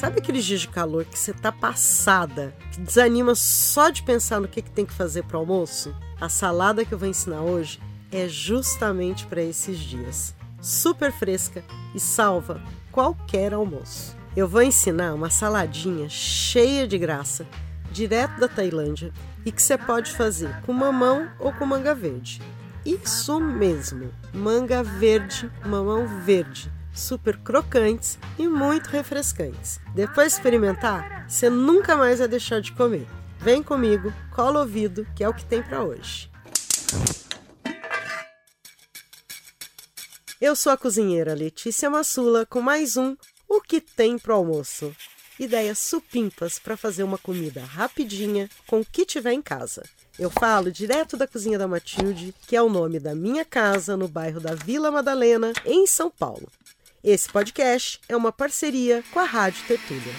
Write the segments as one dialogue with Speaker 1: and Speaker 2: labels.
Speaker 1: Sabe aqueles dias de calor que você tá passada, que desanima só de pensar no que, que tem que fazer para o almoço? A salada que eu vou ensinar hoje é justamente para esses dias. Super fresca e salva qualquer almoço. Eu vou ensinar uma saladinha cheia de graça, direto da Tailândia, e que você pode fazer com mamão ou com manga verde. Isso mesmo, manga verde, mamão verde super crocantes e muito refrescantes. Depois de experimentar, você nunca mais vai deixar de comer. Vem comigo, cola o ouvido, que é o que tem para hoje. Eu sou a cozinheira Letícia Massula com mais um O que tem pro almoço. Ideias supimpas para fazer uma comida rapidinha com o que tiver em casa. Eu falo direto da cozinha da Matilde, que é o nome da minha casa no bairro da Vila Madalena, em São Paulo. Esse podcast é uma parceria com a Rádio Tertúlia.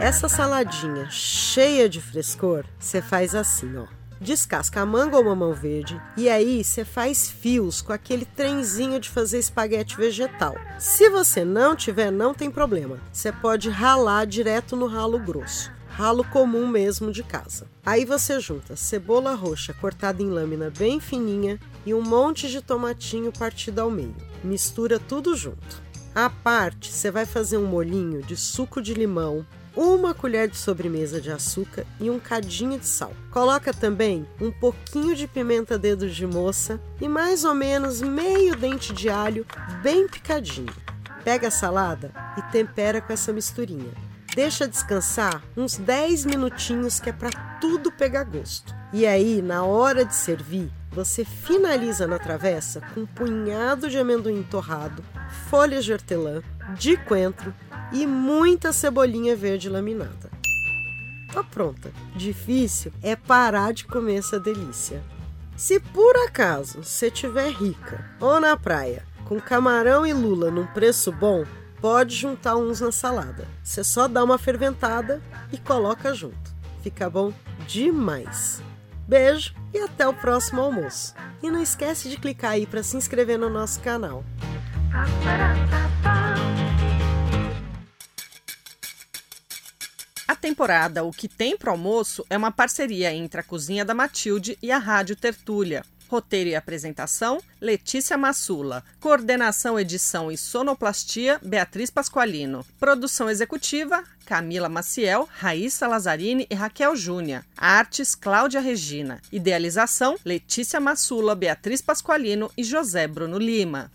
Speaker 1: Essa saladinha cheia de frescor, você faz assim, ó. Descasca a manga ou mamão verde e aí você faz fios com aquele trenzinho de fazer espaguete vegetal. Se você não tiver, não tem problema. Você pode ralar direto no ralo grosso ralo comum mesmo de casa. Aí você junta cebola roxa cortada em lâmina bem fininha e um monte de tomatinho partido ao meio. Mistura tudo junto. À parte, você vai fazer um molinho de suco de limão, uma colher de sobremesa de açúcar e um cadinho de sal. Coloca também um pouquinho de pimenta dedos de moça e mais ou menos meio dente de alho bem picadinho. Pega a salada e tempera com essa misturinha. Deixa descansar uns 10 minutinhos que é para tudo pegar gosto. E aí, na hora de servir, você finaliza na travessa com um punhado de amendoim torrado, folhas de hortelã, de coentro e muita cebolinha verde laminada. Tá pronta. Difícil é parar de comer essa delícia. Se por acaso você estiver rica ou na praia com camarão e lula num preço bom, pode juntar uns na salada. Você só dá uma ferventada e coloca junto. Fica bom demais. Beijo e até o próximo almoço. E não esquece de clicar aí para se inscrever no nosso canal.
Speaker 2: A temporada O que tem pro almoço é uma parceria entre a Cozinha da Matilde e a Rádio Tertúlia. Roteiro e apresentação: Letícia Massula. Coordenação, edição e sonoplastia: Beatriz Pasqualino. Produção executiva: Camila Maciel, Raíssa Lazzarini e Raquel Júnior. Artes: Cláudia Regina. Idealização: Letícia Massula, Beatriz Pasqualino e José Bruno Lima.